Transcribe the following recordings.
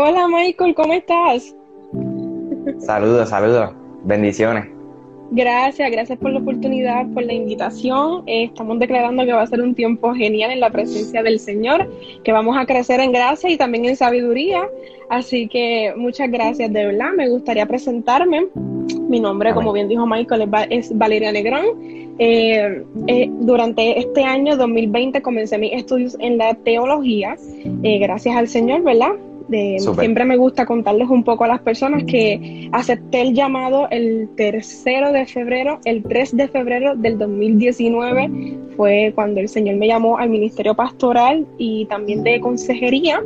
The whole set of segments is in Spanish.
Hola Michael, ¿cómo estás? Saludos, saludos, bendiciones. Gracias, gracias por la oportunidad, por la invitación. Eh, estamos declarando que va a ser un tiempo genial en la presencia del Señor, que vamos a crecer en gracia y también en sabiduría. Así que muchas gracias, de verdad. Me gustaría presentarme. Mi nombre, como bien dijo Michael, es, Valeria Negrón. Eh, eh, durante este año 2020 comencé mis estudios en la teología, gracias al Señor, ¿verdad? Siempre me gusta contarles un poco a las personas que acepté el llamado el tercero de febrero, el 3 de febrero del 2019 fue cuando el Señor me llamó al ministerio pastoral y también de consejería.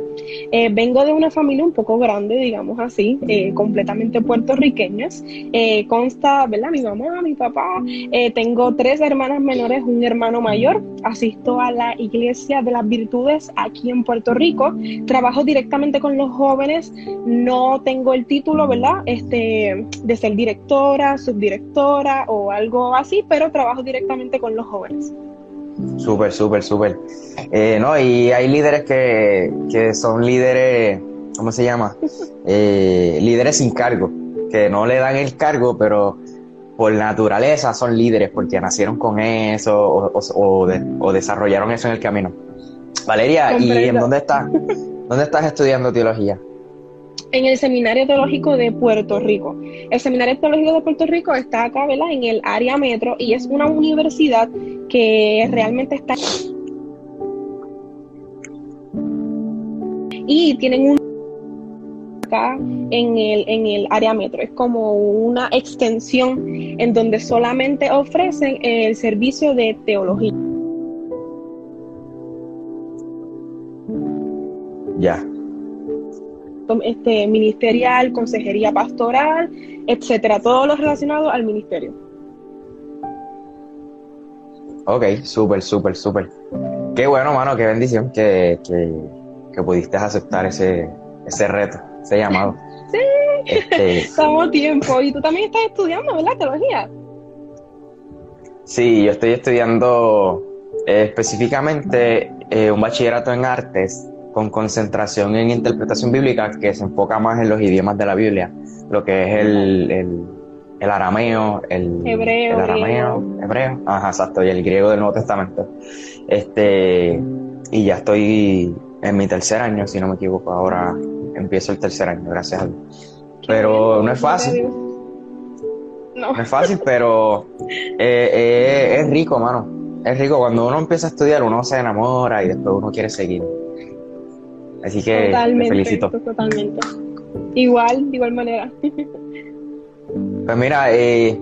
Eh, vengo de una familia un poco grande, digamos así, eh, completamente puertorriqueños. Eh, consta, ¿verdad? Mi mamá, mi papá. tengo tres hermanas menores, un hermano mayor. Asisto a la Iglesia de las Virtudes aquí en Puerto Rico. Trabajo directamente con los jóvenes. No tengo el título, ¿verdad? Este, de ser directora, subdirectora o algo así, pero trabajo directamente con los jóvenes. Súper, súper, súper. Eh, no, y hay líderes que, que son líderes, ¿cómo se llama? Eh, líderes sin cargo, que no le dan el cargo, pero por naturaleza son líderes porque nacieron con eso o, o, desarrollaron eso en el camino. Valeria, ¿y en dónde estás? ¿Dónde estás estudiando teología? en el Seminario Teológico de Puerto Rico. El Seminario Teológico de Puerto Rico está acá, ¿verdad? En el área metro y es una universidad que realmente está... Y tienen un acá en el, en el área metro. Es como una extensión en donde solamente ofrecen el servicio de teología. Ya este, ministerial, consejería pastoral, etcétera, todo lo relacionado al ministerio. Ok, súper, súper, súper. Qué bueno, mano, qué bendición que, que, pudiste aceptar ese, ese reto, ese llamado. sí, este, estamos tiempo. Y tú también estás estudiando, ¿verdad? Teología. Sí, yo estoy estudiando eh, específicamente eh, un bachillerato en artes con concentración en interpretación bíblica que se enfoca más en los idiomas de la Biblia, lo que es el, el, arameo, el hebreo, el arameo, hebreo, ajá, exacto, y el griego del Nuevo Testamento. Este, y ya estoy en mi tercer año, si no me equivoco, ahora empiezo el tercer año, gracias a Dios. Pero no es fácil. No. es fácil, pero eh, eh, es rico, mano. Es rico. Cuando uno empieza a estudiar, uno se enamora y después uno quiere seguir. Así que totalmente, felicito. Totalmente. Igual, de igual manera. Pues mira, eh,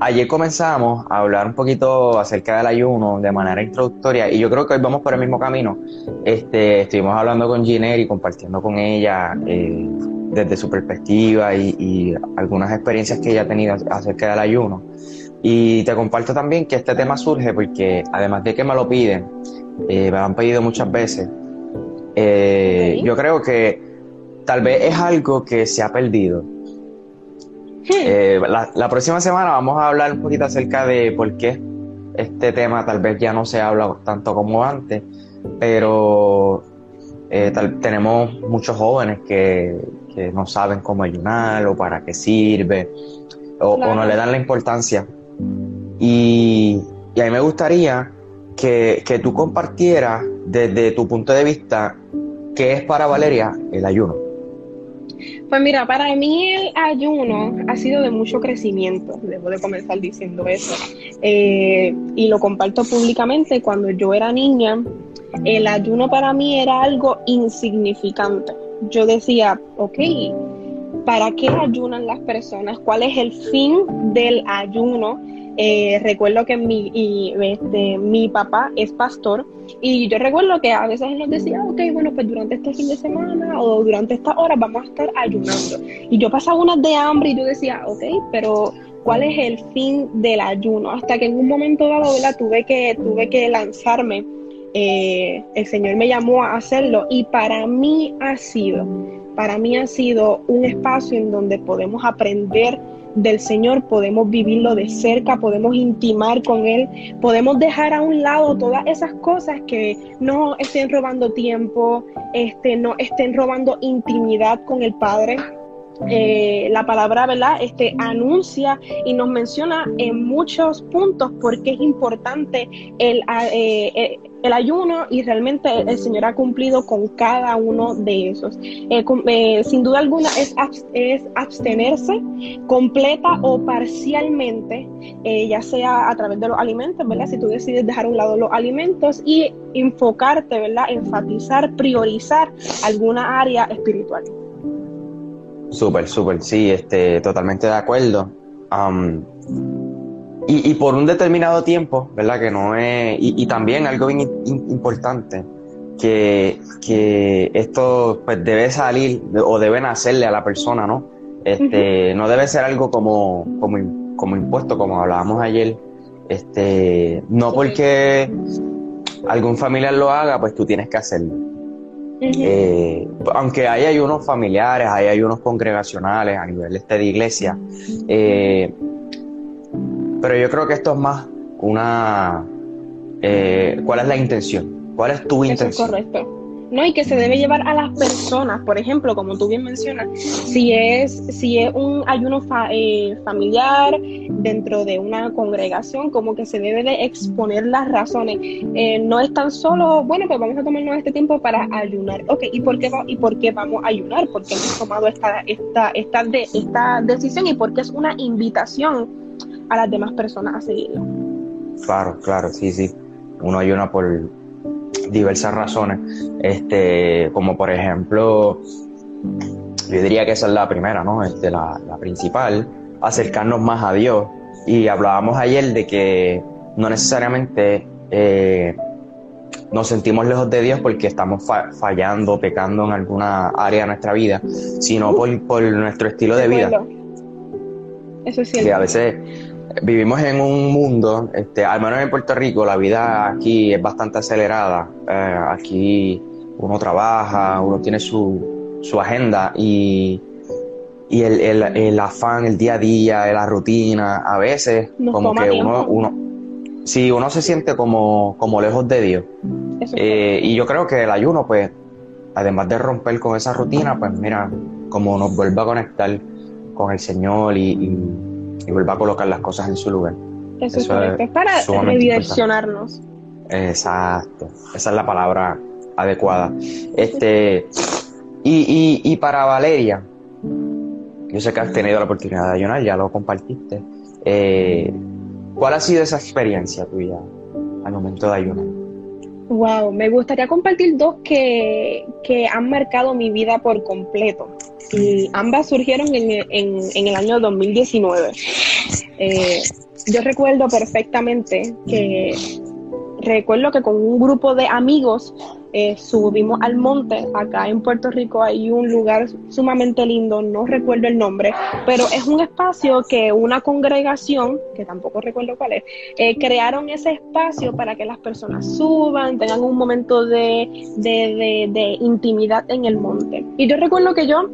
ayer comenzamos a hablar un poquito acerca del ayuno de manera introductoria y yo creo que hoy vamos por el mismo camino. Este, estuvimos hablando con Giner y compartiendo con ella eh, desde su perspectiva y, algunas experiencias que ella ha tenido acerca del ayuno. Y te comparto también que este tema surge porque además de que me lo piden, eh, me lo han pedido muchas veces, eh, yo creo que tal vez es algo que se ha perdido. Eh, la, próxima semana vamos a hablar un poquito acerca de por qué este tema tal vez ya no se habla tanto como antes, pero eh, tenemos muchos jóvenes que, no saben cómo ayunar o para qué sirve o, no le dan la importancia. Y, y a mí me gustaría que, que tú compartieras desde tu punto de vista ¿Qué es para Valeria el ayuno? Pues mira, para mí el ayuno ha sido de mucho crecimiento, debo de comenzar diciendo eso. Eh, y lo comparto públicamente, cuando yo era niña, el ayuno para mí era algo insignificante. Yo decía, ok, ¿para qué ayunan las personas? ¿Cuál es el fin del ayuno? Eh, recuerdo que mi, y, este, mi papá es pastor y yo recuerdo que a veces nos decía, ok, bueno, pues durante este fin de semana o durante esta hora vamos a estar ayunando. Y yo pasaba unas de hambre y yo decía, ok, pero ¿cuál es el fin del ayuno? Hasta que en un momento dado, ¿verdad? Tuve que, tuve que lanzarme. Eh, el Señor me llamó a hacerlo y para mí ha sido, para mí ha sido un espacio en donde podemos aprender del Señor, podemos vivirlo de cerca, podemos intimar con Él, podemos dejar a un lado todas esas cosas que no estén robando tiempo, este, no estén robando intimidad con el Padre. Eh, la palabra, ¿verdad? Este anuncia y nos menciona en muchos puntos porque es importante el, eh, eh, el ayuno y realmente el Señor ha cumplido con cada uno de esos. sin duda alguna es, abstenerse completa o parcialmente, ya sea a través de los alimentos, ¿verdad? Si tú decides dejar a un lado los alimentos y enfocarte, ¿verdad? Enfatizar, priorizar alguna área espiritual. Súper, súper, sí, este, totalmente de acuerdo. Y, por un determinado tiempo, ¿verdad? Que no es. Y, también algo bien importante, que, que esto pues debe salir o deben hacerle a la persona, ¿no? Este, No debe ser algo como, como, como impuesto, como hablábamos ayer. Este, no porque algún familiar lo haga, pues tú tienes que hacerlo. Eh, aunque hay ayunos familiares, hay ayunos congregacionales a nivel este de iglesia, eh, pero yo creo que esto es más una... Eh, ¿Cuál es la intención? ¿Cuál es tu intención? correcto. ¿no? Y que se debe llevar a las personas, por ejemplo, como tú bien mencionas, si es, si es un ayuno eh, familiar dentro de una congregación, como que se debe de exponer las razones. Eh, no es tan solo, bueno, pues vamos a tomarnos este tiempo para ayunar. Ok, ¿y por qué, y por qué vamos a ayunar? Porque hemos tomado esta, esta, esta, de, esta decisión y porque es una invitación a las demás personas a seguirlo. Claro, claro, sí, sí. Uno ayuna por, diversas razones, este, como por ejemplo, yo diría que esa es la primera, ¿no? Este, la, principal, acercarnos más a Dios. Y hablábamos ayer de que no necesariamente eh, nos sentimos lejos de Dios porque estamos fallando, pecando en alguna área de nuestra vida, sino por, por nuestro estilo de vida. Eso es cierto. a veces vivimos en un mundo, este, al menos en Puerto Rico, la vida aquí es bastante acelerada. Eh, aquí uno trabaja, uno tiene su, su agenda y, y el, el, el, afán, el día a día, la rutina, a veces como que uno, uno, sí, uno se siente como, como lejos de Dios. Eh, y yo creo que el ayuno, pues, además de romper con esa rutina, pues mira, como nos vuelve a conectar con el Señor y y vuelva a colocar las cosas en su lugar. Eso, es correcto, es para redireccionarnos. Exacto, esa es la palabra adecuada. Este, y, y, para Valeria, yo sé que has tenido la oportunidad de ayunar, ya lo compartiste. Eh, ¿Cuál ha sido esa experiencia tuya al momento de ayunar? Wow, me gustaría compartir dos que, que han marcado mi vida por completo y ambas surgieron en, en, el año 2019. Eh, yo recuerdo perfectamente que recuerdo que con un grupo de amigos eh, subimos al monte. Acá en Puerto Rico hay un lugar sumamente lindo, no recuerdo el nombre, pero es un espacio que una congregación, que tampoco recuerdo cuál es, eh, crearon ese espacio para que las personas suban, tengan un momento de, de, de intimidad en el monte. Y yo recuerdo que yo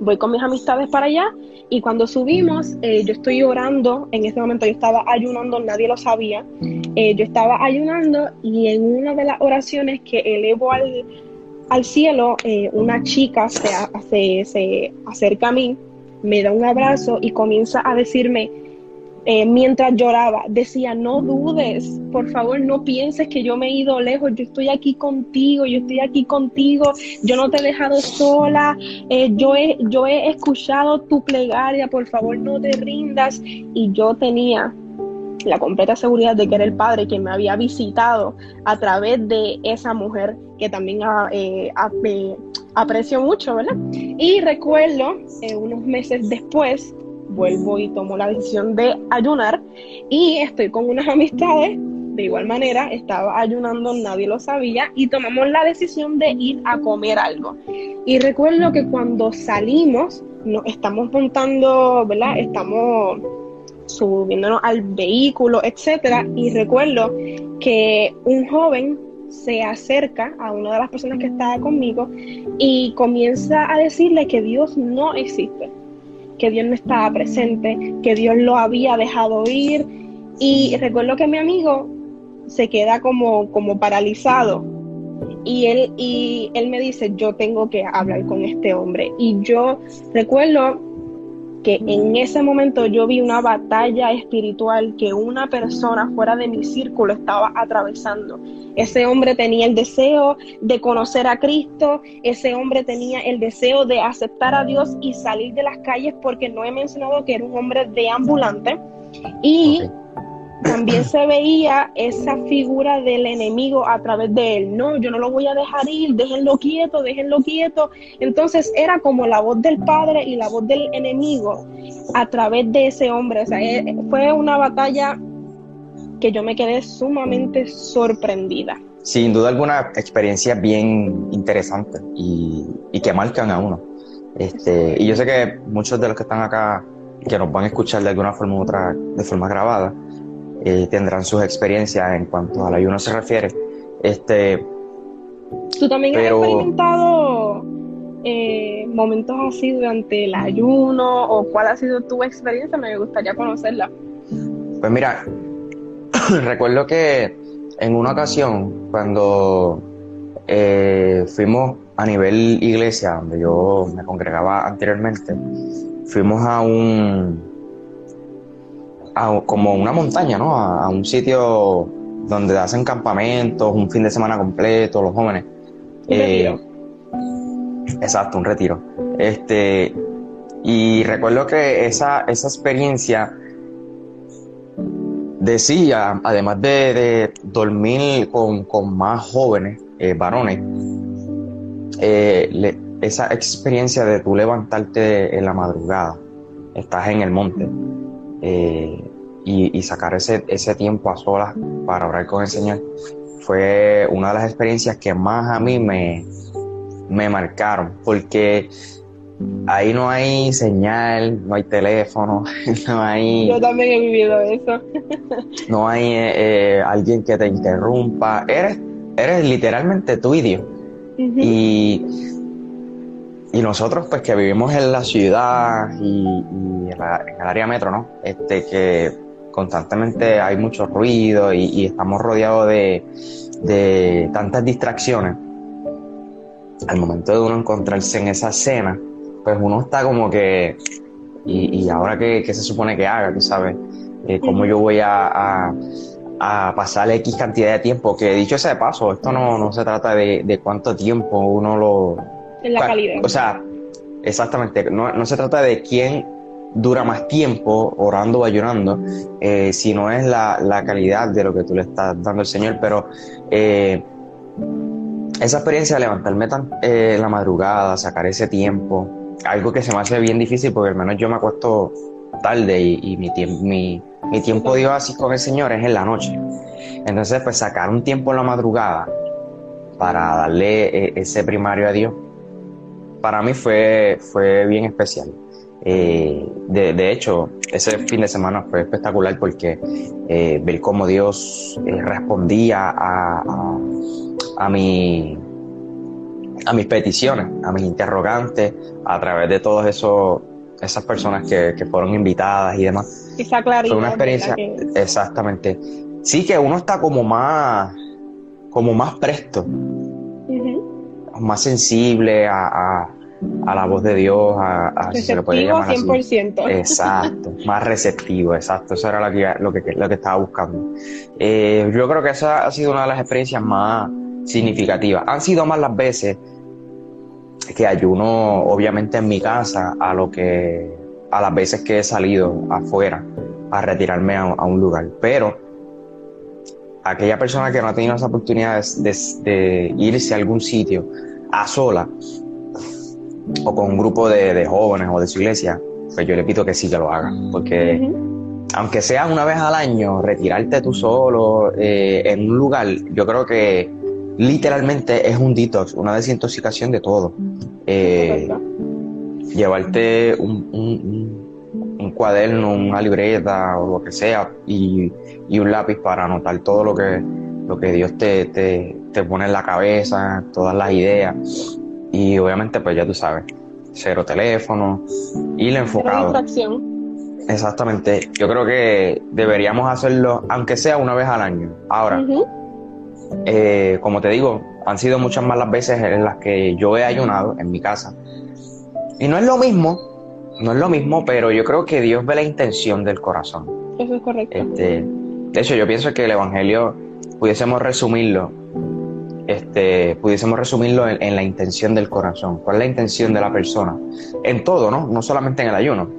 voy con mis amistades para allá y cuando subimos, eh, yo estoy orando, en ese momento yo estaba ayunando, nadie lo sabía, eh, yo estaba ayunando y en una de las oraciones que elevo al, al cielo, eh, una chica se, se, se acerca a mí, me da un abrazo y comienza a decirme, eh, mientras lloraba, decía, no dudes, por favor, no pienses que yo me he ido lejos, yo estoy aquí contigo, yo estoy aquí contigo, yo no te he dejado sola, eh, yo, he, yo he escuchado tu plegaria, por favor, no te rindas. Y yo tenía la completa seguridad de que era el Padre quien me había visitado a través de esa mujer que también ah, eh, aprecio mucho, ¿verdad? Y recuerdo, unos meses después, vuelvo y tomo la decisión de ayunar. Y estoy con unas amistades. De igual manera, estaba ayunando, nadie lo sabía. Y tomamos la decisión de ir a comer algo. Y recuerdo que cuando salimos, nos estamos montando, ¿verdad? Estamos subiéndonos al vehículo, etcétera, y recuerdo que un joven se acerca a una de las personas que estaba conmigo y comienza a decirle que Dios no existe, que Dios no estaba presente, que Dios lo había dejado ir. Y recuerdo que mi amigo se queda como, como paralizado. Y él, y él me dice, yo tengo que hablar con este hombre. Y yo recuerdo que en ese momento yo vi una batalla espiritual que una persona fuera de mi círculo estaba atravesando. Ese hombre tenía el deseo de conocer a Cristo, ese hombre tenía el deseo de aceptar a Dios y salir de las calles porque no he mencionado que era un hombre deambulante. Y también se veía esa figura del enemigo a través de él. No, yo no lo voy a dejar ir, déjenlo quieto, déjenlo quieto. Entonces era como la voz del padre y la voz del enemigo a través de ese hombre. O sea, eh, fue una batalla que yo me quedé sumamente sorprendida. Sin duda alguna experiencia bien interesante y, que marcan a uno. Este, y yo sé que muchos de los que están acá, que nos van a escuchar de alguna forma u otra, de forma grabada, eh, tendrán sus experiencias en cuanto al ayuno se refiere. Este, ¿Tú también has experimentado eh, momentos así durante el ayuno o cuál ha sido tu experiencia? Me gustaría conocerla. Pues mira, recuerdo que en una ocasión cuando eh, fuimos a nivel iglesia, donde yo me congregaba anteriormente, fuimos a un como una montaña, ¿no? A, un sitio donde hacen campamentos, un fin de semana completo, los jóvenes. Eh, exacto, un retiro. Este, y recuerdo que esa, esa experiencia decía, además de, dormir con, más jóvenes, eh, varones, eh, esa experiencia de tú levantarte en la madrugada, estás en el monte, eh, y, sacar ese, ese tiempo a solas para orar con el Señor fue una de las experiencias que más a mí me, me marcaron, porque ahí no hay señal, no hay teléfono, no hay... Yo también he vivido eso. no hay eh, eh, alguien que te interrumpa, eres, eres literalmente tú y Dios. Y y nosotros, pues que vivimos en la ciudad y, en, el área metro, ¿no? Este, que constantemente hay mucho ruido y, estamos rodeados de, tantas distracciones. Al momento de uno encontrarse en esa escena, pues uno está como que, y, ahora qué, se supone que haga, tú sabes, eh, cómo yo voy a, a, pasar X cantidad de tiempo, que dicho sea de paso, esto no, no se trata de, de cuánto tiempo uno lo, en la calidad. O sea, exactamente, no, no, se trata de quién dura más tiempo orando o ayunando, eh, sino es la, la, calidad de lo que tú le estás dando al Señor, pero eh, esa experiencia de levantarme tan, eh, la madrugada, sacar ese tiempo, algo que se me hace bien difícil porque al menos yo me acuesto tarde y, mi, mi, mi tiempo de oasis con el Señor es en la noche. Entonces, pues sacar un tiempo en la madrugada para darle ese primario a Dios, para mí fue, fue bien especial. Eh, de, hecho, ese fin de semana fue espectacular porque eh, ver cómo Dios eh, respondía a, a, mi, a mis peticiones, a mis interrogantes, a través de todas esas personas que, fueron invitadas y demás. Esa claridad. Fue una experiencia, exactamente. Sí que uno está como más, como más presto más sensible a, la voz de Dios, a, si se le puede llamar 100%. Exacto, más receptivo, exacto, eso era lo que, lo que, lo que estaba buscando. Eh, yo creo que esa ha sido una de las experiencias más significativas. Han sido más las veces que ayuno, obviamente en mi casa, a lo que a las veces que he salido afuera a retirarme a, un lugar. Pero aquella persona que no ha tenido esa oportunidad de irse a algún sitio a sola o con un grupo de, jóvenes o de su iglesia, pues yo le pido que sí que lo haga, porque aunque sea una vez al año, retirarte tú solo eh, en un lugar, yo creo que literalmente es un detox, una desintoxicación de todo. Eh, llevarte un, cuaderno, una libreta o lo que sea y, un lápiz para anotar todo lo que, lo que Dios te, te, pone en la cabeza, todas las ideas. Y obviamente, pues ya tú sabes, cero teléfono, ir enfocado. Exactamente. Yo creo que deberíamos hacerlo, aunque sea una vez al año. Ahora, eh, como te digo, han sido muchas más las veces en las que yo he ayunado en mi casa. Y no es lo mismo, no es lo mismo, pero yo creo que Dios ve la intención del corazón. Eso es correcto. Este, de hecho, yo pienso que el Evangelio pudiésemos resumirlo, este, pudiésemos resumirlo en, la intención del corazón. ¿Cuál es la intención de la persona? En todo, ¿no? No solamente en el ayuno.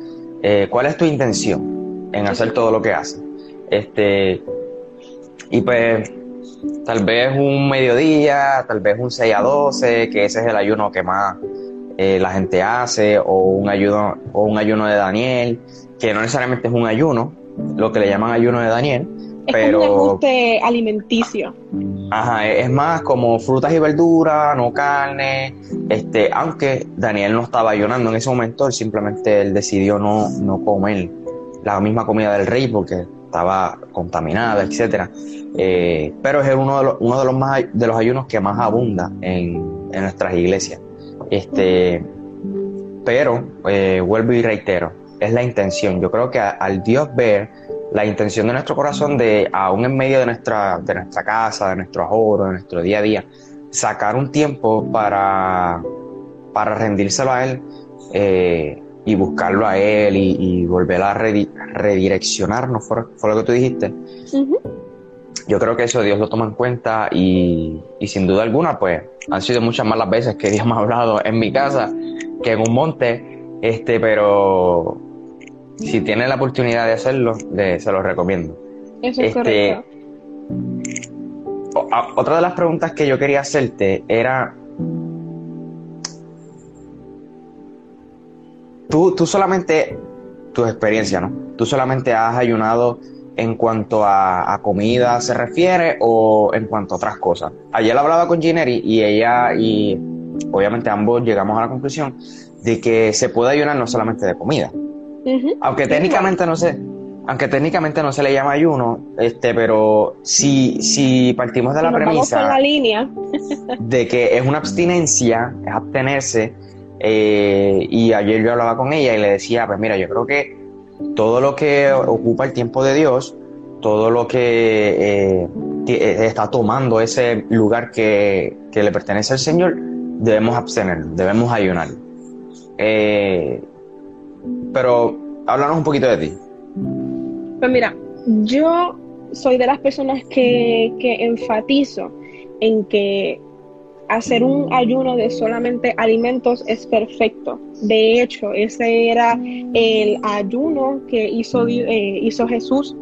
Eh, ¿Cuál es tu intención en hacer todo lo que haces? Este, y pues tal vez un mediodía, tal vez un 6 a 12, que ese es el ayuno que más eh, la gente hace, o un ayuno, o un ayuno de Daniel, que no necesariamente es un ayuno, lo que le llaman ayuno de Daniel, es pero un ajuste alimenticio. Ajá, es más como frutas y verduras, no carne, este, aunque Daniel no estaba ayunando en ese momento, él simplemente él decidió no, no comer la misma comida del rey porque estaba contaminada, etcétera. Eh, pero es uno de los, uno de los más de los ayunos que más abunda en, en nuestras iglesias. Este, pero eh, vuelvo y reitero, es la intención. Yo creo que al Dios ver la intención de nuestro corazón de, aún en medio de nuestra, de nuestra casa, de nuestro ahorro, de nuestro día a día, sacar un tiempo para, para rendírselo a Él, eh, y buscarlo a él y, volver a redireccionarnos, fue, fue, lo que tú dijiste. Yo creo que eso Dios lo toma en cuenta y, sin duda alguna, pues han sido muchas más las veces que Dios me ha hablado en mi casa que en un monte, este, pero si tiene la oportunidad de hacerlo, se lo recomiendo. Eso es este, correcto. Otra de las preguntas que yo quería hacerte era tú, solamente, tu experiencia, ¿no? Tú solamente has ayunado en cuanto a, comida se refiere o en cuanto a otras cosas. Ayer hablaba con Gineri y ella y obviamente ambos llegamos a la conclusión de que se puede ayunar no solamente de comida. Aunque técnicamente no se, aunque técnicamente no se le llama ayuno, este, pero si, si partimos de la premisa la línea. de que es una abstinencia, es abstenerse, eh, y ayer yo hablaba con ella y le decía, pues mira, yo creo que todo lo que ocupa el tiempo de Dios, todo lo que eh, eh, está tomando ese lugar que, le pertenece al Señor, debemos abstener, debemos ayunar. Pero háblanos un poquito de ti. Pues mira, yo soy de las personas que, que enfatizo en que hacer un ayuno de solamente alimentos es perfecto. De hecho, ese era el ayuno que hizo, eh, hizo Jesús,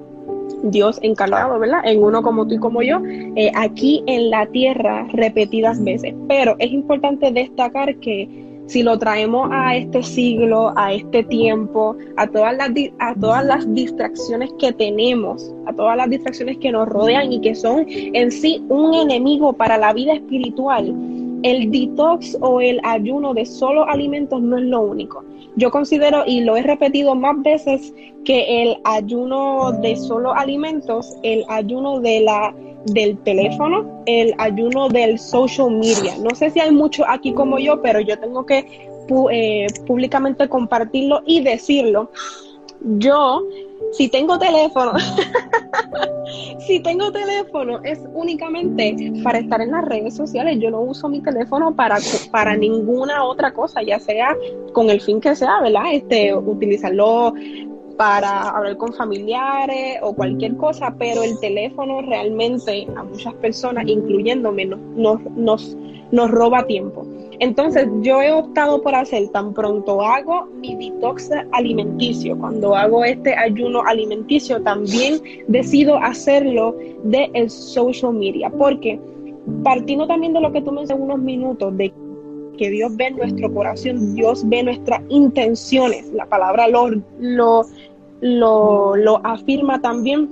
Dios encarnado, ¿verdad? En uno como tú y como yo, eh, aquí en la tierra repetidas veces. Pero es importante destacar que si lo traemos a este siglo, a este tiempo, a todas las, a todas las distracciones que tenemos, a todas las distracciones que nos rodean y que son en sí un enemigo para la vida espiritual, el detox o el ayuno de solo alimentos no es lo único. Yo considero, y lo he repetido más veces, que el ayuno de solo alimentos, el ayuno de la del teléfono, el ayuno del social media. No sé si hay mucho aquí como yo, pero yo tengo que eh, públicamente compartirlo y decirlo. Yo, si tengo teléfono, si tengo teléfono es únicamente para estar en las redes sociales. Yo no uso mi teléfono para, para ninguna otra cosa, ya sea con el fin que sea, ¿verdad? Este, utilizarlo para hablar con familiares o cualquier cosa, pero el teléfono realmente a muchas personas, incluyéndome, nos, nos, nos roba tiempo. Entonces yo he optado por hacer tan pronto hago mi detox alimenticio, cuando hago este ayuno alimenticio, también decido hacerlo de el social media, porque partiendo también de lo que tú mencionaste unos minutos, de porque Dios ve nuestro corazón, Dios ve nuestras intenciones. La palabra lo, lo, lo, lo afirma también.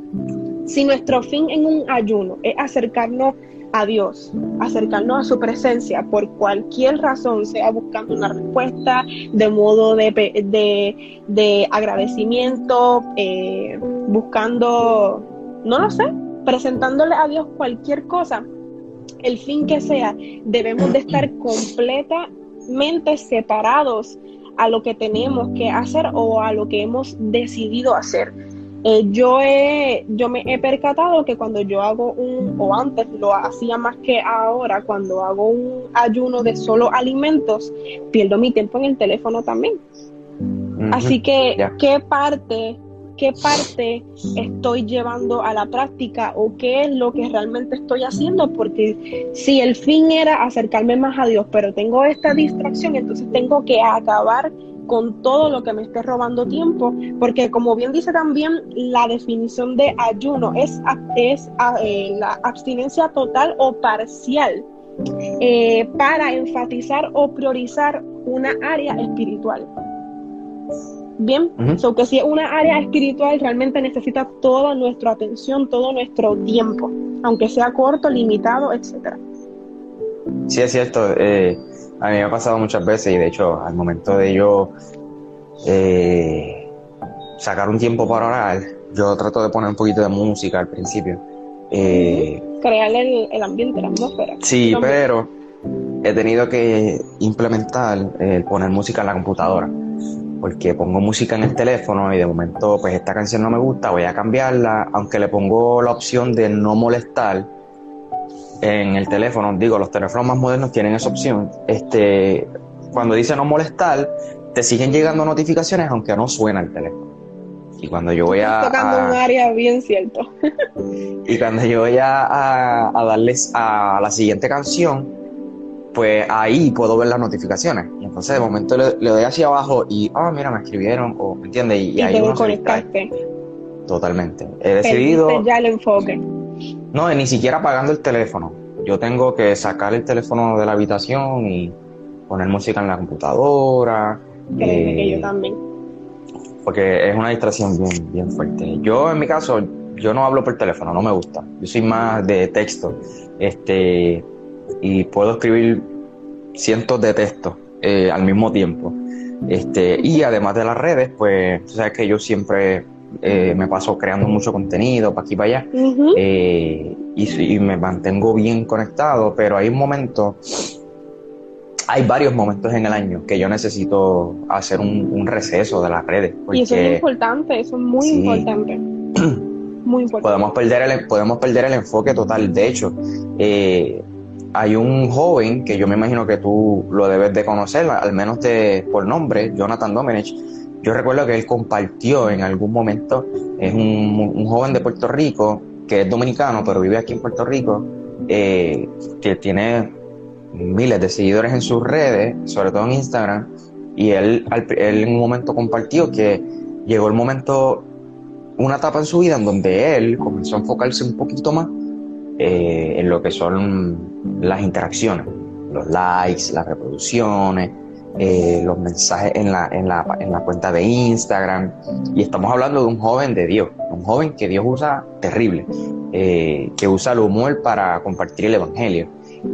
Si nuestro fin en un ayuno es acercarnos a Dios, acercarnos a su presencia por cualquier razón, sea buscando una respuesta de modo de, de, de agradecimiento, eh, buscando, no lo sé, presentándole a Dios cualquier cosa, el fin que sea, debemos de estar completamente separados a lo que tenemos que hacer o a lo que hemos decidido hacer. Eh, yo, he, yo me he percatado que cuando yo hago un, o antes lo hacía más que ahora, cuando hago un ayuno de solo alimentos, pierdo mi tiempo en el teléfono también. Así que, ¿qué parte, qué parte estoy llevando a la práctica o qué es lo que realmente estoy haciendo? Porque si el fin era acercarme más a Dios, pero tengo esta distracción, entonces tengo que acabar con todo lo que me esté robando tiempo, porque como bien dice también la definición de ayuno, es, es eh, la abstinencia total o parcial eh, para enfatizar o priorizar una área espiritual. Bien, uh que si es una área espiritual realmente necesita toda nuestra atención, todo nuestro tiempo, aunque sea corto, limitado, etcétera. Sí, es cierto. Eh, a mí me ha pasado muchas veces y de hecho al momento de yo eh, sacar un tiempo para orar, yo trato de poner un poquito de música al principio. Eh, Crear el, ambiente, la atmósfera. Sí, pero he tenido que implementar el poner música en la computadora. Porque pongo música en el teléfono y de momento, pues esta canción no me gusta, voy a cambiarla, aunque le pongo la opción de no molestar en el teléfono, digo, los teléfonos más modernos tienen esa opción. Este, cuando dice no molestar, te siguen llegando notificaciones aunque no suena el teléfono. Y cuando yo voy a. tocando un área bien cierto. y cuando yo voy a, darles a la siguiente canción, pues ahí puedo ver las notificaciones. Y entonces de momento le, doy hacia abajo y, ah, mira, me escribieron, o, ¿me entiendes? Y, ahí uno Totalmente. He decidido. ya el enfoque. No, ni siquiera apagando el teléfono. Yo tengo que sacar el teléfono de la habitación y poner música en la computadora. Que yo eh, también. Porque es una distracción bien, bien fuerte. Yo, en mi caso, yo no hablo por teléfono, no me gusta. Yo soy más de texto. Este, y puedo escribir cientos de textos eh, al mismo tiempo. Este, y además de las redes, pues, tú sabes que yo siempre eh, me paso creando mucho contenido para aquí y para allá eh, y, me mantengo bien conectado, pero hay un momento, hay varios momentos en el año que yo necesito hacer un, receso de las redes. y eso es importante, eso es muy importante. muy importante. Podemos perder, el, podemos perder el enfoque total. De hecho, eh, hay un joven que yo me imagino que tú lo debes de conocer, al menos de, por nombre, Jonathan Domenech yo recuerdo que él compartió en algún momento, es un, joven de Puerto Rico, que es dominicano, pero vive aquí en Puerto Rico, eh, que tiene miles de seguidores en sus redes, sobre todo en Instagram, y él, él en un momento compartió que llegó el momento, una etapa en su vida en donde él comenzó a enfocarse un poquito más eh, en lo que son las interacciones, los likes, las reproducciones, eh, los mensajes en la, en, la, en la cuenta de Instagram. Y estamos hablando de un joven de Dios, un joven que Dios usa terrible, eh, que usa el humor para compartir el Evangelio.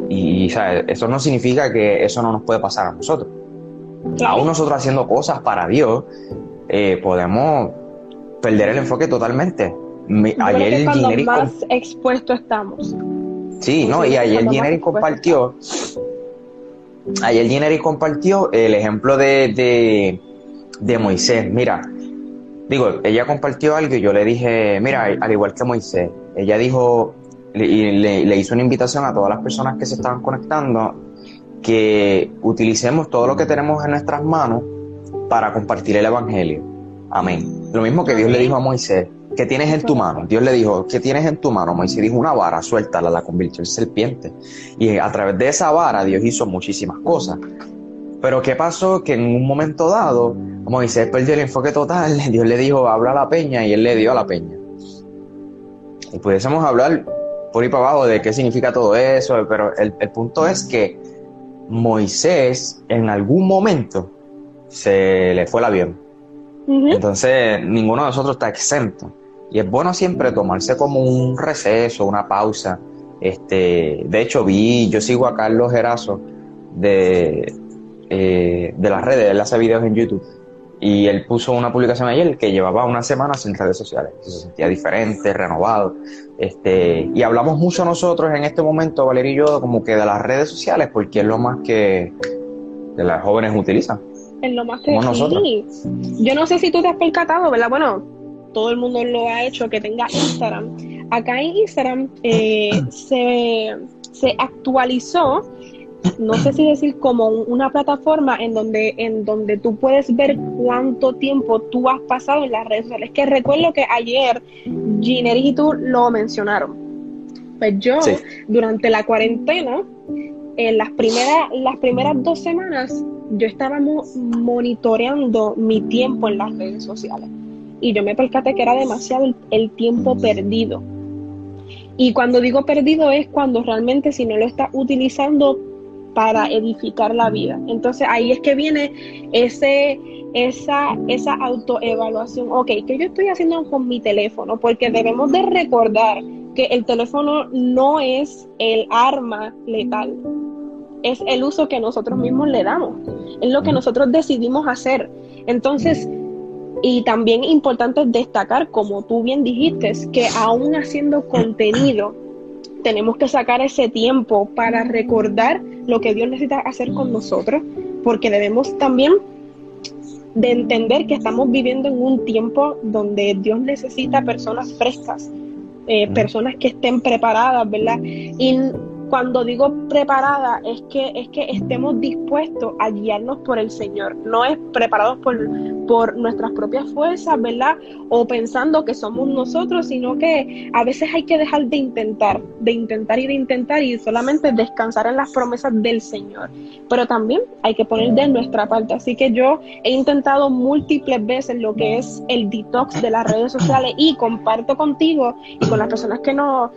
Y, eso no significa que eso no nos puede pasar a nosotros. Aún nosotros haciendo cosas para Dios, eh, podemos perder el enfoque totalmente. Ayer cuando más expuesto estamos. Sí, ¿no? Y ayer compartió ayer Gineri compartió el ejemplo de, de, Moisés. Mira, digo, ella compartió algo y yo le dije, mira, al igual que Moisés, ella dijo y le, hizo una invitación a todas las personas que se estaban conectando que utilicemos todo lo que tenemos en nuestras manos para compartir el Evangelio. Amén. Lo mismo que Dios le dijo a Moisés, ¿Qué tienes en tu mano? Dios le dijo, ¿qué tienes en tu mano? Moisés dijo, una vara, suéltala, la convirtió en serpiente. Y a través de esa vara Dios hizo muchísimas cosas. Pero ¿qué pasó? Que en un momento dado, Moisés perdió el enfoque total, Dios le dijo, habla a la peña, y él le dio a la peña. Y pudiésemos hablar por ahí para abajo de qué significa todo eso, pero el, punto es que Moisés en algún momento se le fue el avión. Entonces, ninguno de nosotros está exento. Y es bueno siempre tomarse como un receso, una pausa. Este, de hecho, vi, yo sigo a Carlos Gerazo de, eh, de las redes, él hace videos en YouTube. Y él puso una publicación ayer que llevaba una semana sin redes sociales. Se sentía diferente, renovado. Este, y hablamos mucho nosotros en este momento, Valeria y yo, como que de las redes sociales, porque es lo más que, las jóvenes utilizan. Es lo más que nosotros. Yo no sé si tú te has percatado, ¿verdad? Bueno, todo el mundo lo ha hecho, que tenga Instagram. Acá en Instagram eh, se, se actualizó no sé si decir como una plataforma en donde, en donde tú puedes ver cuánto tiempo tú has pasado en las redes sociales. Que recuerdo que ayer Giner y tú lo mencionaron. Pues yo, durante la cuarentena, en las primeras, las primeras dos semanas, yo estaba monitoreando mi tiempo en las redes sociales. Y yo me percaté que era demasiado el tiempo perdido. Y cuando digo perdido es cuando realmente si no lo estás utilizando para edificar la vida. Entonces ahí es que viene ese, esa, esa autoevaluación. Ok, ¿qué yo estoy haciendo con mi teléfono? Porque debemos de recordar que el teléfono no es el arma letal, es el uso que nosotros mismos le damos, es lo que nosotros decidimos hacer. Entonces, y también importante destacar, como tú bien dijiste, que aún haciendo contenido, tenemos que sacar ese tiempo para recordar lo que Dios necesita hacer con nosotros, porque debemos también de entender que estamos viviendo en un tiempo donde Dios necesita personas frescas, eh, personas que estén preparadas, ¿verdad? Y cuando digo preparada es que es que estemos dispuestos a guiarnos por el Señor, no es preparados por, por nuestras propias fuerzas, ¿verdad? O pensando que somos nosotros, sino que a veces hay que dejar de intentar, de intentar y de intentar y solamente descansar en las promesas del Señor. Pero también hay que poner de nuestra parte. Así que yo he intentado múltiples veces lo que es el detox de las redes sociales y comparto contigo y con las personas que no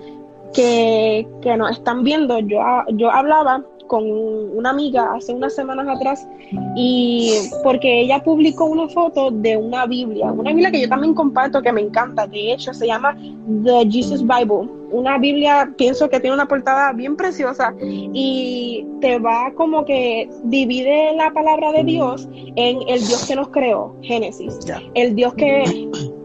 que, que nos están viendo, yo, yo hablaba con una amiga hace unas semanas atrás y porque ella publicó una foto de una Biblia, una Biblia que yo también comparto que me encanta, de hecho se llama The Jesus Bible, una Biblia pienso que tiene una portada bien preciosa y te va como que divide la palabra de Dios en el Dios que nos creó, Génesis, el Dios que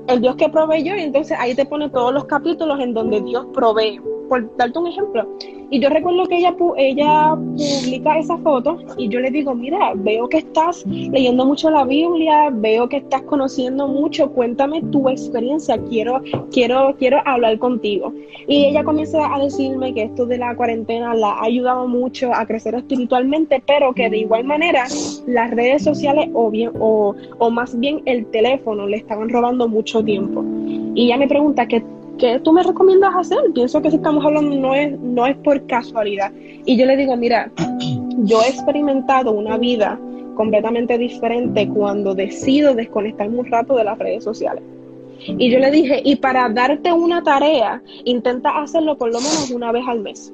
el Dios que proveyó y entonces ahí te pone todos los capítulos en donde Dios provee por darte un ejemplo. Y yo recuerdo que ella, ella publica esa foto y yo le digo, mira, veo que estás leyendo mucho la Biblia, veo que estás conociendo mucho, cuéntame tu experiencia, quiero, quiero, quiero hablar contigo. Y ella comienza a decirme que esto de la cuarentena la ha ayudado mucho a crecer espiritualmente, pero que de igual manera las redes sociales o, bien, o, o más bien el teléfono le estaban robando mucho tiempo. Y ella me pregunta, ¿qué ¿qué tú me recomiendas hacer? Pienso que si estamos hablando no es, no es por casualidad. Y yo le digo, mira, yo he experimentado una vida completamente diferente cuando decido desconectarme un rato de las redes sociales. Y yo le dije, y para darte una tarea, intenta hacerlo por lo menos una vez al mes.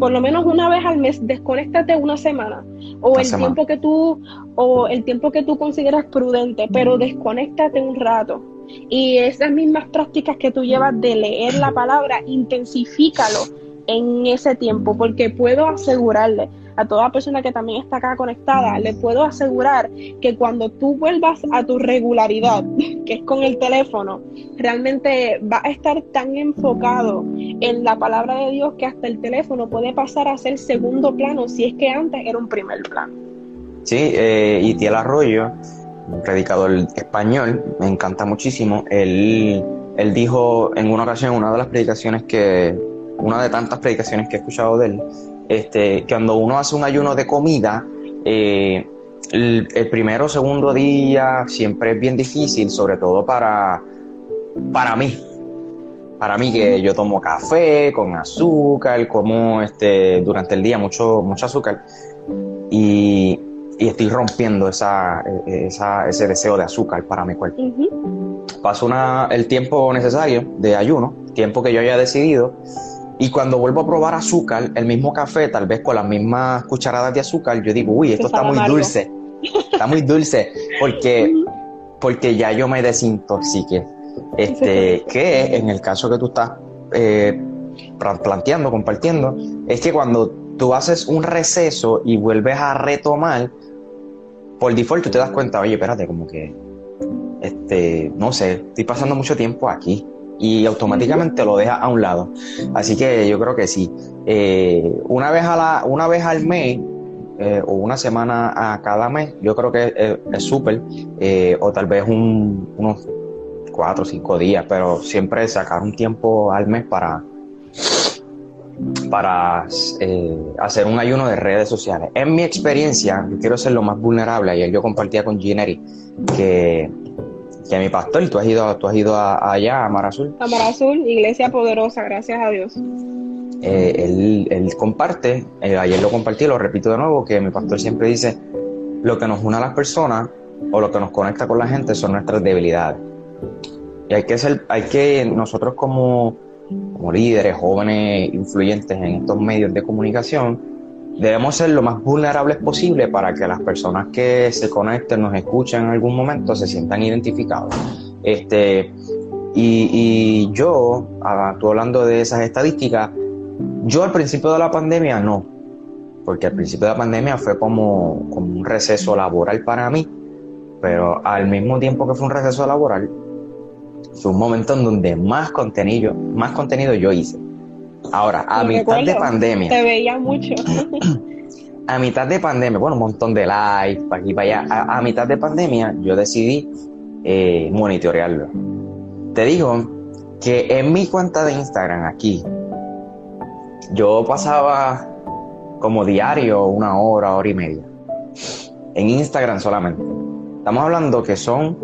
Por lo menos una vez al mes, desconéctate una semana o el tiempo que tú o el tiempo que tú consideras prudente, pero desconéctate un rato y esas mismas prácticas que tú llevas de leer la palabra, intensifícalo en ese tiempo, porque puedo asegurarle a toda persona que también está acá conectada, le puedo asegurar que cuando tú vuelvas a tu regularidad, que es con el teléfono, realmente va a estar tan enfocado en la palabra de Dios que hasta el teléfono puede pasar a ser segundo plano si es que antes era un primer plano. Sí, eh, y Tiel Arroyo un predicador español, me encanta muchísimo. Él, él dijo en una ocasión, una de las predicaciones que, una de tantas predicaciones que he escuchado de él, este, que cuando uno hace un ayuno de comida, eh, el, primero o segundo día siempre es bien difícil, sobre todo para, para mí. Para mí que yo tomo café con azúcar, como este, durante el día mucho, mucho azúcar. Y y estoy rompiendo esa, esa, ese deseo de azúcar para mi cuerpo. Paso una, el tiempo necesario de ayuno, tiempo que yo haya decidido, Y cuando vuelvo a probar azúcar, el mismo café, tal vez con las mismas cucharadas de azúcar, yo digo, uy, esto está muy dulce. Está muy dulce. Porque, porque ya yo me desintoxiqué. Este, que en el caso que tú estás eh, planteando, compartiendo, es que cuando tú haces un receso y vuelves a retomar, por default tú te das cuenta, oye, espérate, como que, este, no sé, estoy pasando mucho tiempo aquí y automáticamente lo dejas a un lado. Así que yo creo que sí. Eh, una, vez a la, una vez al mes eh, o una semana a cada mes, yo creo que es súper. Eh, o tal vez un, unos cuatro o cinco días, pero siempre sacar un tiempo al mes para, para hacer un ayuno de redes sociales. En mi experiencia, yo quiero ser lo más vulnerable. Ayer yo compartía con Gineri que que mi pastor, tú has ido, tú has ido allá, a Mar Azul. A Mar Azul, iglesia poderosa, gracias a Dios. Eh, él, comparte, eh, ayer lo compartí, lo repito de nuevo, que mi pastor siempre dice, lo que nos une a las personas o lo que nos conecta con la gente son nuestras debilidades. Y hay que ser, hay que nosotros como, como líderes, jóvenes, influyentes en estos medios de comunicación, debemos ser lo más vulnerables posible para que las personas que se conecten, nos escuchen en algún momento, se sientan identificados. Este, y, yo, ah, tú hablando de esas estadísticas, yo al principio de la pandemia no, porque al principio de la pandemia fue como, como un receso laboral para mí, pero al mismo tiempo que fue un receso laboral, fue un momento en donde más contenido, más contenido yo hice. Ahora, a mitad de pandemia. Te veía mucho. a mitad de pandemia, bueno, un montón de likes, para aquí, para allá. A, mitad de pandemia, yo decidí eh, monitorearlo. Te digo que en mi cuenta de Instagram aquí, yo pasaba como diario una hora, hora y media. En Instagram solamente. Estamos hablando que son,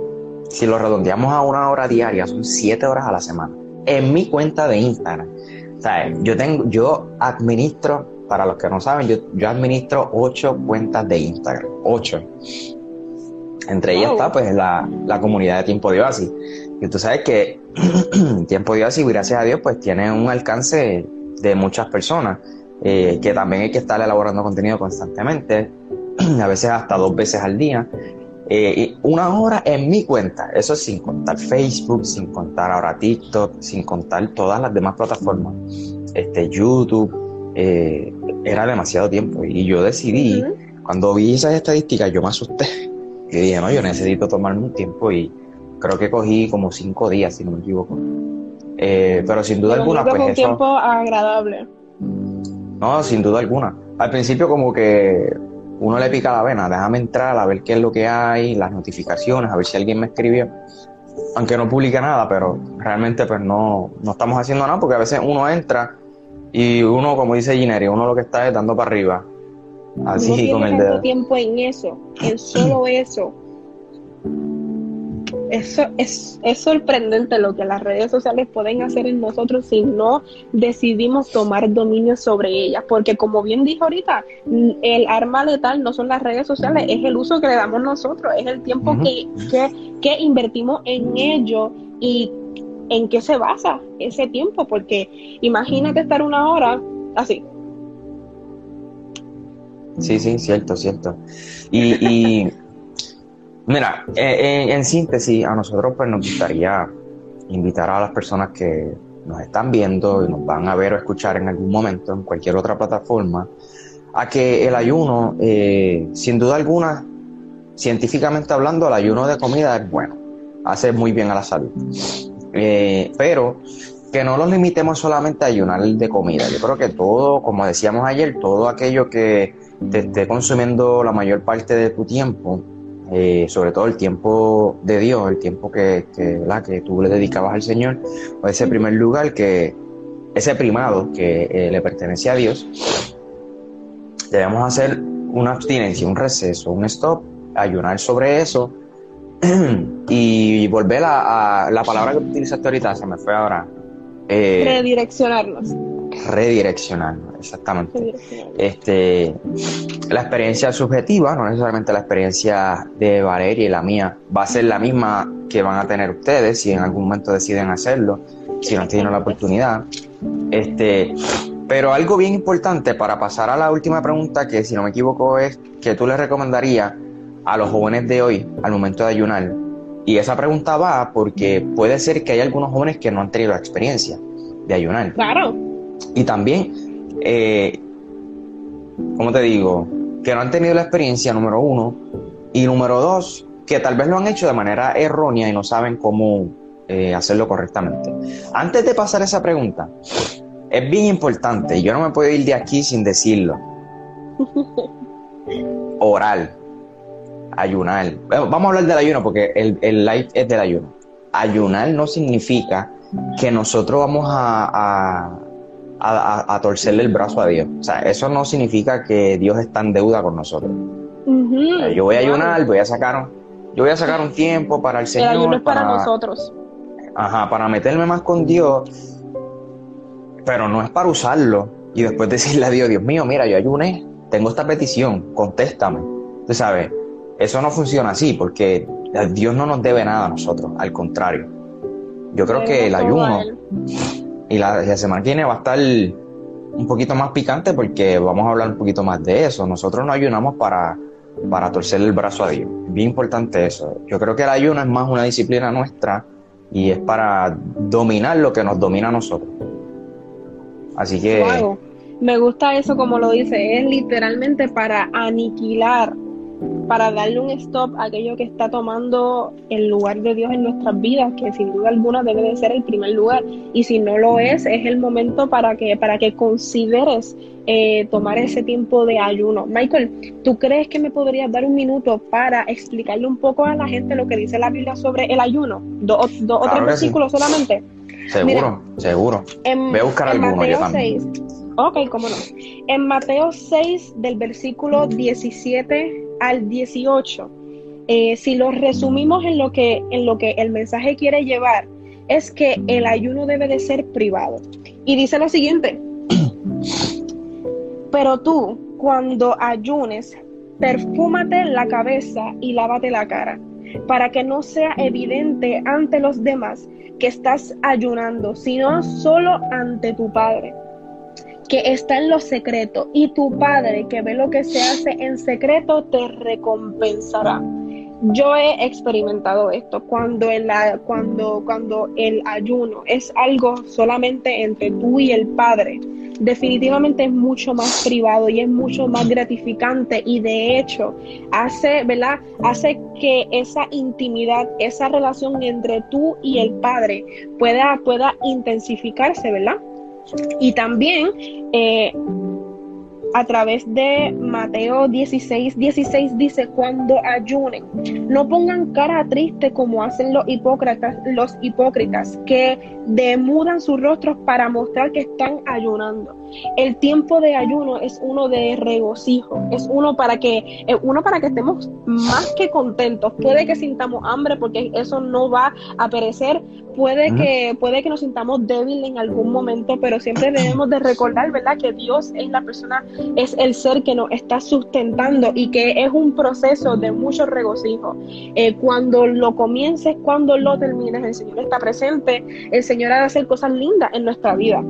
si lo redondeamos a una hora diaria, son siete horas a la semana. En mi cuenta de Instagram. Yo tengo, yo administro, para los que no saben, yo, yo administro ocho cuentas de Instagram. Ocho. Entre ellas está pues la, la, comunidad de Tiempo de Oasis. Y tú sabes que Tiempo de Oasis, gracias a Dios, pues tiene un alcance de muchas personas. Eh, que también hay que estar elaborando contenido constantemente, a veces hasta dos veces al día. Eh, una hora en mi cuenta, eso sin contar Facebook, sin contar ahora TikTok, sin contar todas las demás plataformas, este YouTube, eh, era demasiado tiempo y yo decidí, cuando vi esas estadísticas yo me asusté y dije, no, yo necesito tomarme un tiempo y creo que cogí como cinco días, si no me equivoco. Eh, pero sin duda alguna, pues un tiempo agradable. No, sin duda alguna. Al principio como que uno le pica la vena, déjame entrar a ver qué es lo que hay, las notificaciones, a ver si alguien me escribió. Aunque no publique nada, pero realmente pues no, no estamos haciendo nada porque a veces uno entra y uno, como dice Gineri, uno lo que está es dando para arriba. Así con el dedo. tiempo en eso, en solo eso eso es, es sorprendente lo que las redes sociales pueden hacer en nosotros si no decidimos tomar dominio sobre ellas, porque como bien dijo ahorita, el arma letal no son las redes sociales, es el uso que le damos nosotros, es el tiempo que, que, invertimos en ello y en qué se basa ese tiempo, porque imagínate estar una hora así. Sí, sí, cierto, cierto. y Mira, eh, en síntesis, a nosotros pues nos gustaría invitar a las personas que nos están viendo y nos van a ver o escuchar en algún momento en cualquier otra plataforma, a que el ayuno, eh, sin duda alguna, científicamente hablando, el ayuno de comida es bueno, hace muy bien a la salud. Eh, pero que no nos limitemos solamente a ayunar de comida. Yo creo que todo, como decíamos ayer, todo aquello que te esté consumiendo la mayor parte de tu tiempo, eh, sobre todo el tiempo de Dios, el tiempo que, que, que tú le dedicabas al Señor, o ese primer lugar, que ese primado que eh, le pertenece a Dios, debemos hacer una abstinencia, un receso, un stop, ayunar sobre eso y volver a, la palabra que utilizaste ahorita, se me fue ahora. Eh, Redireccionarnos redireccionarnos, exactamente. Este, la experiencia subjetiva, no necesariamente la experiencia de Valeria y la mía, va a ser la misma que van a tener ustedes si en algún momento deciden hacerlo, si no tienen la oportunidad. Este, pero algo bien importante para pasar a la última pregunta, que si no me equivoco es que tú le recomendarías a los jóvenes de hoy al momento de ayunar. Y esa pregunta va porque puede ser que hay algunos jóvenes que no han tenido la experiencia de ayunar. Claro. Y también, eh, ¿cómo te digo? Que no han tenido la experiencia, número uno. Y número dos, que tal vez lo han hecho de manera errónea y no saben cómo eh, hacerlo correctamente. Antes de pasar esa pregunta, es bien importante, yo no me puedo ir de aquí sin decirlo. Oral, ayunar. Vamos a hablar del ayuno porque el, el live es del ayuno. Ayunar no significa que nosotros vamos a, a, a, torcerle el brazo a Dios. O sea, eso no significa que Dios está en deuda con nosotros. yo voy a ayunar, voy a sacar, yo voy a sacar un tiempo para el Señor. El ayuno es para, nosotros. Ajá, para meterme más con Dios, pero no es para usarlo y después decirle a Dios, Dios mío, mira, yo ayuné, tengo esta petición, contéstame. Tú sabes, eso no funciona así porque Dios no nos debe nada a nosotros, al contrario. Yo creo que el ayuno y la, semana que viene va a estar un poquito más picante porque vamos a hablar un poquito más de eso. Nosotros no ayunamos para, para torcer el brazo a Dios. Bien importante eso. Yo creo que el ayuno es más una disciplina nuestra y es para dominar lo que nos domina a nosotros. Así que... Me gusta eso como lo dice, es literalmente para aniquilar para darle un stop a aquello que está tomando el lugar de Dios en nuestras vidas, que sin duda alguna debe de ser el primer lugar. Y si no lo es, es el momento para que, para que consideres eh, tomar ese tiempo de ayuno. Michael, ¿tú crees que me podrías dar un minuto para explicarle un poco a la gente lo que dice la Biblia sobre el ayuno? Dos o tres versículos solamente. Seguro, seguro. Voy a buscar alguno yo también. Ok, cómo no. En Mateo 6, del versículo 17 al 18, eh, si lo resumimos en lo, que, en lo que el mensaje quiere llevar, es que el ayuno debe de ser privado. Y dice lo siguiente, pero tú cuando ayunes, perfúmate la cabeza y lávate la cara, para que no sea evidente ante los demás que estás ayunando, sino solo ante tu Padre que está en lo secreto y tu Padre que ve lo que se hace en secreto te recompensará. Yo he experimentado esto cuando el, ayuno es algo solamente entre tú y el Padre. Definitivamente es mucho más privado y es mucho más gratificante y de hecho hace, ¿verdad? Hace que esa intimidad, esa relación entre tú y el Padre pueda, pueda intensificarse, ¿verdad? Y también eh, a través de Mateo 16, 16 dice, cuando ayunen, no pongan cara triste como hacen los hipócritas, los hipócritas que demudan sus rostros para mostrar que están ayunando. El tiempo de ayuno es uno de regocijo, es uno para que, uno para que estemos más que contentos. Puede que sintamos hambre porque eso no va a perecer, puede que, puede que nos sintamos débiles en algún momento, pero siempre debemos de recordar, ¿verdad? Que Dios es la persona es el ser que nos está sustentando y que es un proceso de mucho regocijo. Eh, cuando lo comiences, cuando lo termines, el Señor está presente, el Señor ha de hacer cosas lindas en nuestra vida.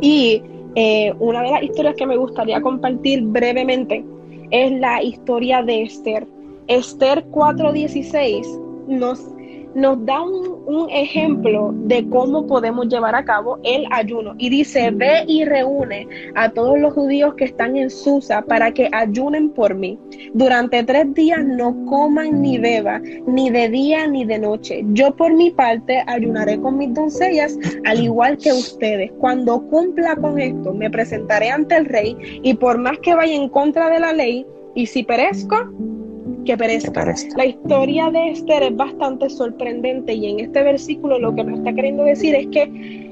Y eh, una de las historias que me gustaría compartir brevemente es la historia de Esther. Esther 4:16 nos nos da un, ejemplo de cómo podemos llevar a cabo el ayuno. Y dice, ve y reúne a todos los judíos que están en Susa para que ayunen por mí. Durante tres días no coman ni beban, ni de día ni de noche. Yo por mi parte ayunaré con mis doncellas, al igual que ustedes. Cuando cumpla con esto, me presentaré ante el rey y por más que vaya en contra de la ley, y si perezco, que perezca. La historia de Esther es bastante sorprendente y en este versículo lo que nos está queriendo decir es que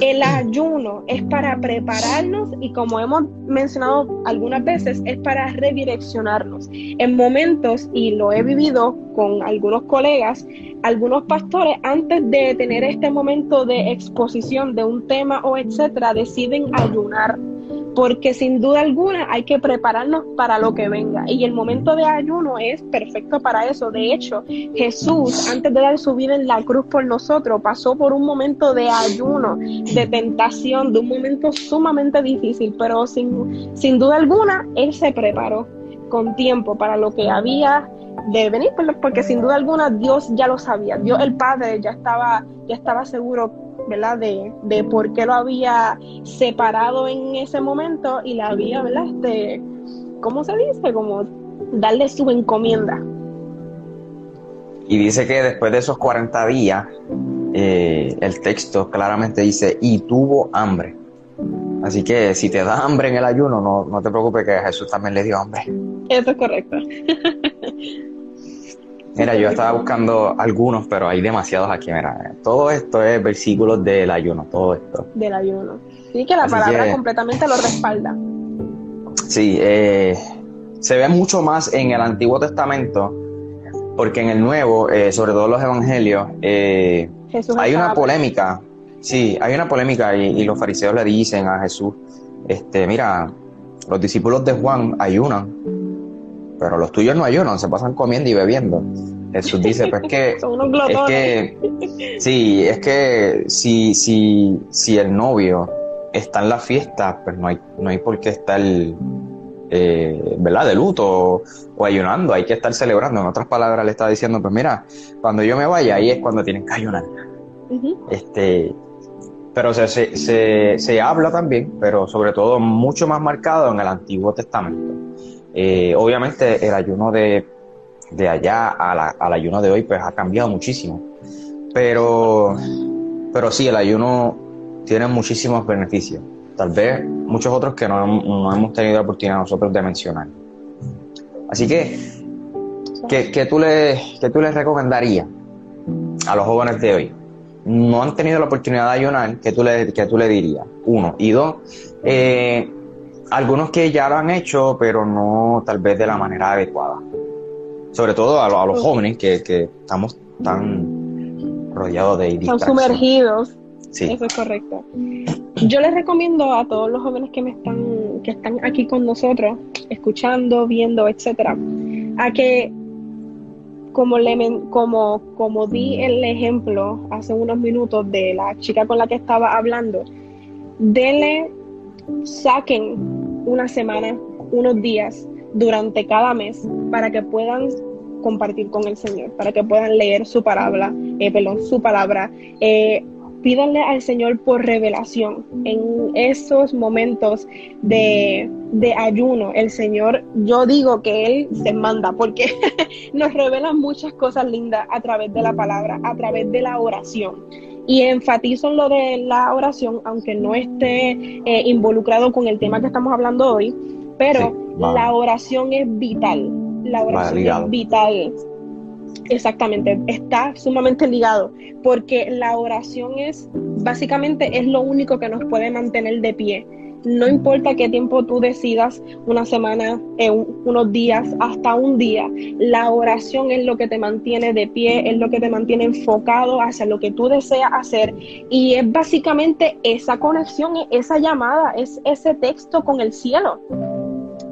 el ayuno es para prepararnos y como hemos mencionado algunas veces, es para redireccionarnos. En momentos, y lo he vivido con algunos colegas, algunos pastores, antes de tener este momento de exposición de un tema o etcétera, deciden ayunar porque sin duda alguna hay que prepararnos para lo que venga. Y el momento de ayuno es perfecto para eso. De hecho, Jesús, antes de dar su vida en la cruz por nosotros, pasó por un momento de ayuno, de tentación, de un momento sumamente difícil, pero sin, sin duda alguna, Él se preparó con tiempo para lo que había de venir, porque sin duda alguna Dios ya lo sabía, Dios el Padre ya estaba, ya estaba seguro ¿verdad? De, de por qué lo había separado en ese momento y la había, ¿verdad? Este, ¿Cómo se dice? Como darle su encomienda. Y dice que después de esos 40 días, eh, el texto claramente dice, y tuvo hambre. Así que si te da hambre en el ayuno, no, no te preocupes que a Jesús también le dio hambre. Eso es correcto. Mira, yo estaba buscando algunos, pero hay demasiados aquí. Mira, todo esto es versículos del ayuno, todo esto. Del ayuno. Sí, que la palabra completamente lo respalda. Sí, eh, se ve mucho más en el Antiguo Testamento, porque en el Nuevo, eh, sobre todo los Evangelios, eh, hay una polémica. Sí, hay una polémica y, y, los fariseos le dicen a Jesús, este, mira, los discípulos de Juan ayunan pero los tuyos no ayunan, se pasan comiendo y bebiendo. Jesús dice, pues que, Son unos es que, sí, es que si, si, si el novio está en la fiesta, pues no hay, no hay por qué estar, eh, ¿verdad? De luto o, ayunando, hay que estar celebrando. En otras palabras, le está diciendo, pues mira, cuando yo me vaya, ahí es cuando tienen que ayunar. Este, pero se, se, se, se habla también, pero sobre todo mucho más marcado en el Antiguo Testamento eh, obviamente el ayuno de, allá al ayuno de hoy pues ha cambiado muchísimo. Pero, pero sí, el ayuno tiene muchísimos beneficios. Tal vez muchos otros que no, hemos tenido la oportunidad nosotros de mencionar. Así que, ¿qué, tú le, qué tú les recomendarías a los jóvenes de hoy? No han tenido la oportunidad de ayunar, ¿qué tú le, qué tú le dirías? Uno. Y dos, eh, algunos que ya lo han hecho, pero no tal vez de la manera adecuada. Sobre todo a, los jóvenes que, estamos tan rodeados de Están sumergidos. Sí. Eso es correcto. Yo les recomiendo a todos los jóvenes que me están, que están aquí con nosotros, escuchando, viendo, etcétera, a que como, le, como, como di el ejemplo hace unos minutos de la chica con la que estaba hablando, denle saquen una semana, unos días durante cada mes para que puedan compartir con el Señor, para que puedan leer su palabra, eh, perdón, su palabra. Eh, pídanle al Señor por revelación en esos momentos de, de, ayuno. El Señor, yo digo que Él se manda porque nos revela muchas cosas lindas a través de la palabra, a través de la oración. Y enfatizo en lo de la oración, aunque no esté eh, involucrado con el tema que estamos hablando hoy, pero la oración es vital. La oración es vital. Exactamente, está sumamente ligado, porque la oración es básicamente es lo único que nos puede mantener de pie no importa qué tiempo tú decidas, una semana, eh, unos días, hasta un día, la oración es lo que te mantiene de pie, es lo que te mantiene enfocado hacia lo que tú deseas hacer y es básicamente esa conexión, esa llamada, es ese texto con el cielo.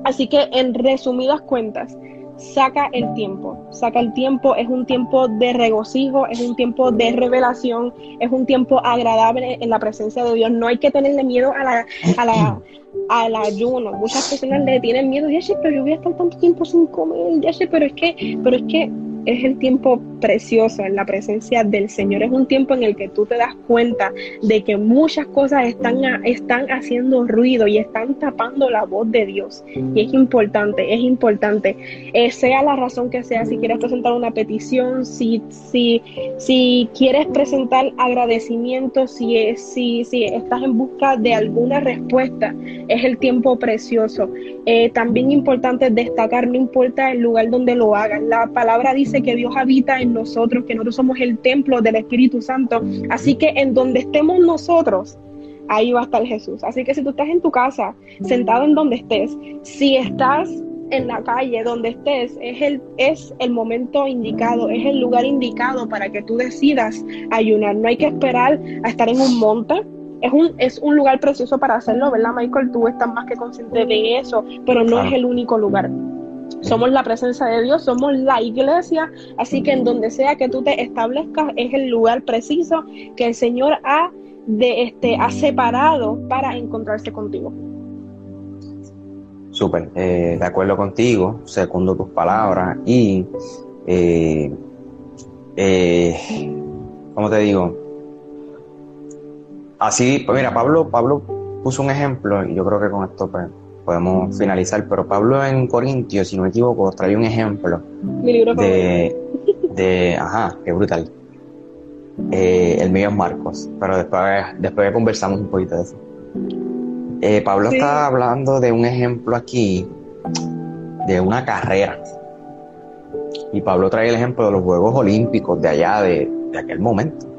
Así que en resumidas cuentas, saca el tiempo, saca el tiempo, es un tiempo de regocijo, es un tiempo de revelación, es un tiempo agradable en la presencia de Dios. No hay que tenerle miedo a la, a la, al ayuno. Muchas personas le tienen miedo, ya sé, pero yo voy a estar tanto tiempo sin comer, ya sé, pero es que, pero es que es el tiempo precioso en la presencia del Señor. Es un tiempo en el que tú te das cuenta de que muchas cosas están, están haciendo ruido y están tapando la voz de Dios. Y es importante, es importante. Eh, sea la razón que sea, si quieres presentar una petición, si, si, si quieres presentar agradecimiento, si, si, si estás en busca de alguna respuesta, es el tiempo precioso. Eh, también importante destacar, no importa el lugar donde lo hagas, la palabra dice que Dios habita en nosotros, que nosotros somos el templo del Espíritu Santo. Así que en donde estemos nosotros, ahí va a estar Jesús. Así que si tú estás en tu casa, sentado en donde estés, si estás en la calle, donde estés, es el, es el momento indicado, es el lugar indicado para que tú decidas ayunar. No hay que esperar a estar en un monte, es un, es un lugar precioso para hacerlo, ¿verdad, Michael? Tú estás más que consciente de eso, pero no es el único lugar. Somos la presencia de Dios, somos la iglesia, así que en donde sea que tú te establezcas es el lugar preciso que el Señor ha, de, este, ha separado para encontrarse contigo. Súper, eh, de acuerdo contigo, segundo tus palabras y, eh, eh, ¿cómo te digo? Así, pues mira, Pablo, Pablo puso un ejemplo y yo creo que con esto pues, podemos finalizar, pero Pablo en Corintios, si no me equivoco, trae un ejemplo de, de, ajá, qué brutal. Eh, el mío es Marcos, pero después, después conversamos un poquito de eso. Eh, Pablo está hablando de un ejemplo aquí de una carrera. Y Pablo trae el ejemplo de los Juegos Olímpicos de allá, de, de aquel momento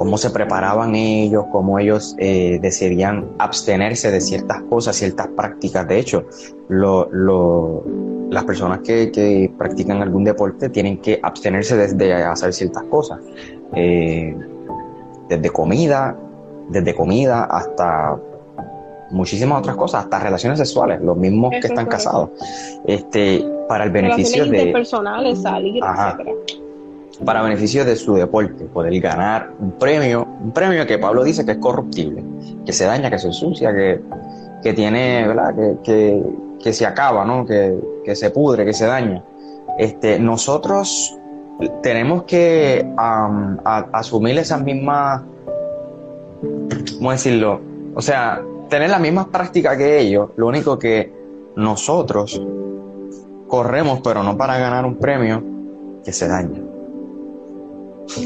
cómo se preparaban ellos, cómo ellos eh, decidían abstenerse de ciertas cosas, ciertas prácticas. De hecho, las personas que, practican algún deporte tienen que abstenerse desde hacer ciertas cosas, eh, desde comida, desde comida hasta muchísimas otras cosas, hasta relaciones sexuales, los mismos que están casados, este, para el beneficio de interpersonales, salir, para beneficio de su deporte, poder ganar un premio, un premio que Pablo dice que es corruptible, que se daña, que se ensucia, que, que tiene, ¿verdad? Que, que, se acaba, ¿no? Que, que, se pudre, que se daña. Este, nosotros tenemos que asumir esas mismas, ¿cómo decirlo? O sea, tener las mismas prácticas que ellos, lo único que nosotros corremos, pero no para ganar un premio que se daña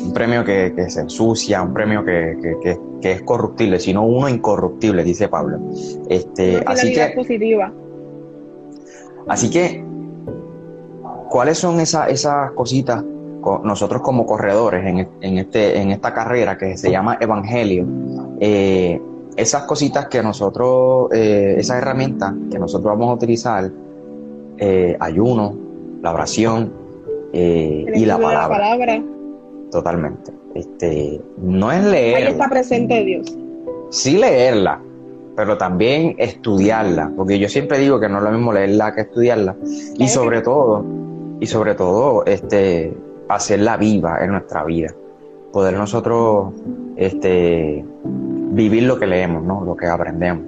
un premio que, se ensucia, un premio que, es corruptible, sino uno incorruptible, dice Pablo. Este, así que, positiva. Así que, ¿cuáles son esas, esas cositas nosotros como corredores en, este, en esta carrera que se llama Evangelio? Eh, esas cositas que nosotros, eh, esas herramientas que nosotros vamos a utilizar, eh, ayuno, la oración y la palabra. La palabra totalmente. Este, no es leer. Ahí está presente Dios. Sí leerla, pero también estudiarla, porque yo siempre digo que no es lo mismo leerla que estudiarla. Y sobre todo, y sobre todo, este, hacerla viva en nuestra vida. Poder nosotros este, vivir lo que leemos, ¿no? Lo que aprendemos.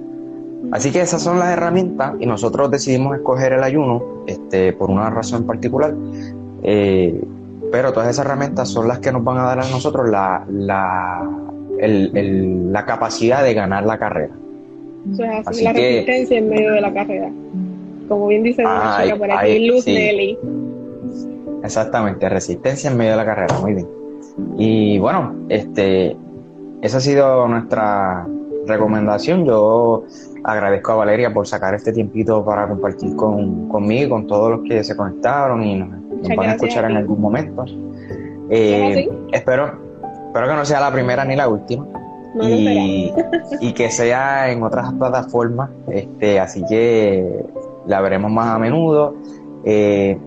Así que esas son las herramientas y nosotros decidimos escoger el ayuno este, por una razón particular. Eh, pero todas esas herramientas son las que nos van a dar a nosotros la, la, la capacidad de ganar la carrera. Eso es así, la resistencia en medio de la carrera. Como bien dice ah, por aquí, Luz Nelly. Exactamente, resistencia en medio de la carrera, muy bien. Y bueno, este, esa ha sido nuestra recomendación. Yo agradezco a Valeria por sacar este tiempito para compartir con, conmigo, con todos los que se conectaron y nos nos van a escuchar en algún momento. Eh, espero, espero que no sea la primera ni la última. y, y, que sea en otras plataformas. Este, así que la veremos más a menudo. Eh,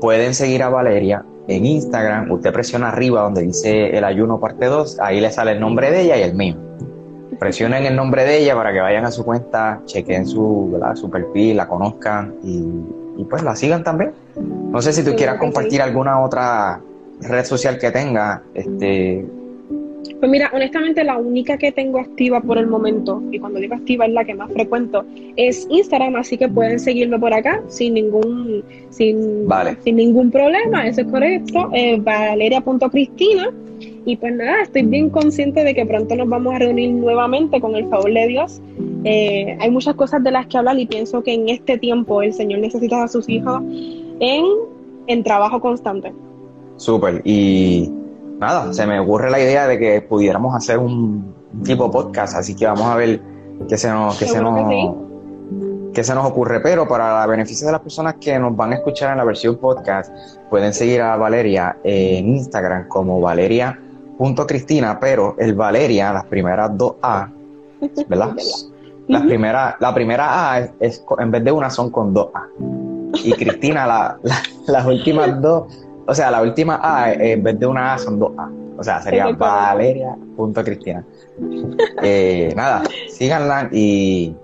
pueden seguir a Valeria en Instagram. Usted presiona arriba donde dice el ayuno parte 2. Ahí le sale el nombre de ella y el mío. Presionen el nombre de ella para que vayan a su cuenta, chequen su, su perfil, la conozcan y, y pues la sigan también. No sé si tú quieras compartir alguna otra red social que tenga. Este... Pues mira, honestamente la única que tengo activa por el momento, y cuando digo activa es la que más frecuento, es Instagram, así que pueden seguirme por acá sin ningún, sin, sin ningún problema, eso es correcto, eh, valeria.cristina. Y pues nada, estoy bien consciente de que pronto nos vamos a reunir nuevamente con el favor de Dios. Eh, hay muchas cosas de las que hablar y pienso que en este tiempo el Señor necesita a sus hijos en, en trabajo constante. Súper. Y nada, se me ocurre la idea de que pudiéramos hacer un tipo podcast, así que vamos a ver qué se nos, qué se nos, qué se nos ocurre. Pero para el beneficio de las personas que nos van a escuchar en la versión podcast, pueden seguir a Valeria en Instagram como Valeria.cristina, pero el Valeria, las primeras dos A, ¿verdad? La, primera, la primera A es, en vez de una son con dos A y Cristina, la, las últimas dos, o sea, la última A, en vez de una A, son dos A. O sea, sería valeria.cristina. Eh, nada, síganla y,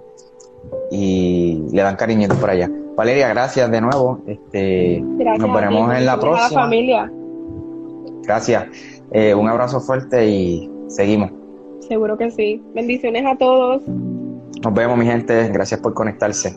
y le dan cariñitos por allá. Valeria, gracias de nuevo. Este, nos veremos en la próxima. familia. Gracias. Eh, un abrazo fuerte y seguimos. Seguro que sí. Bendiciones a todos. Nos vemos, mi gente. Gracias por conectarse.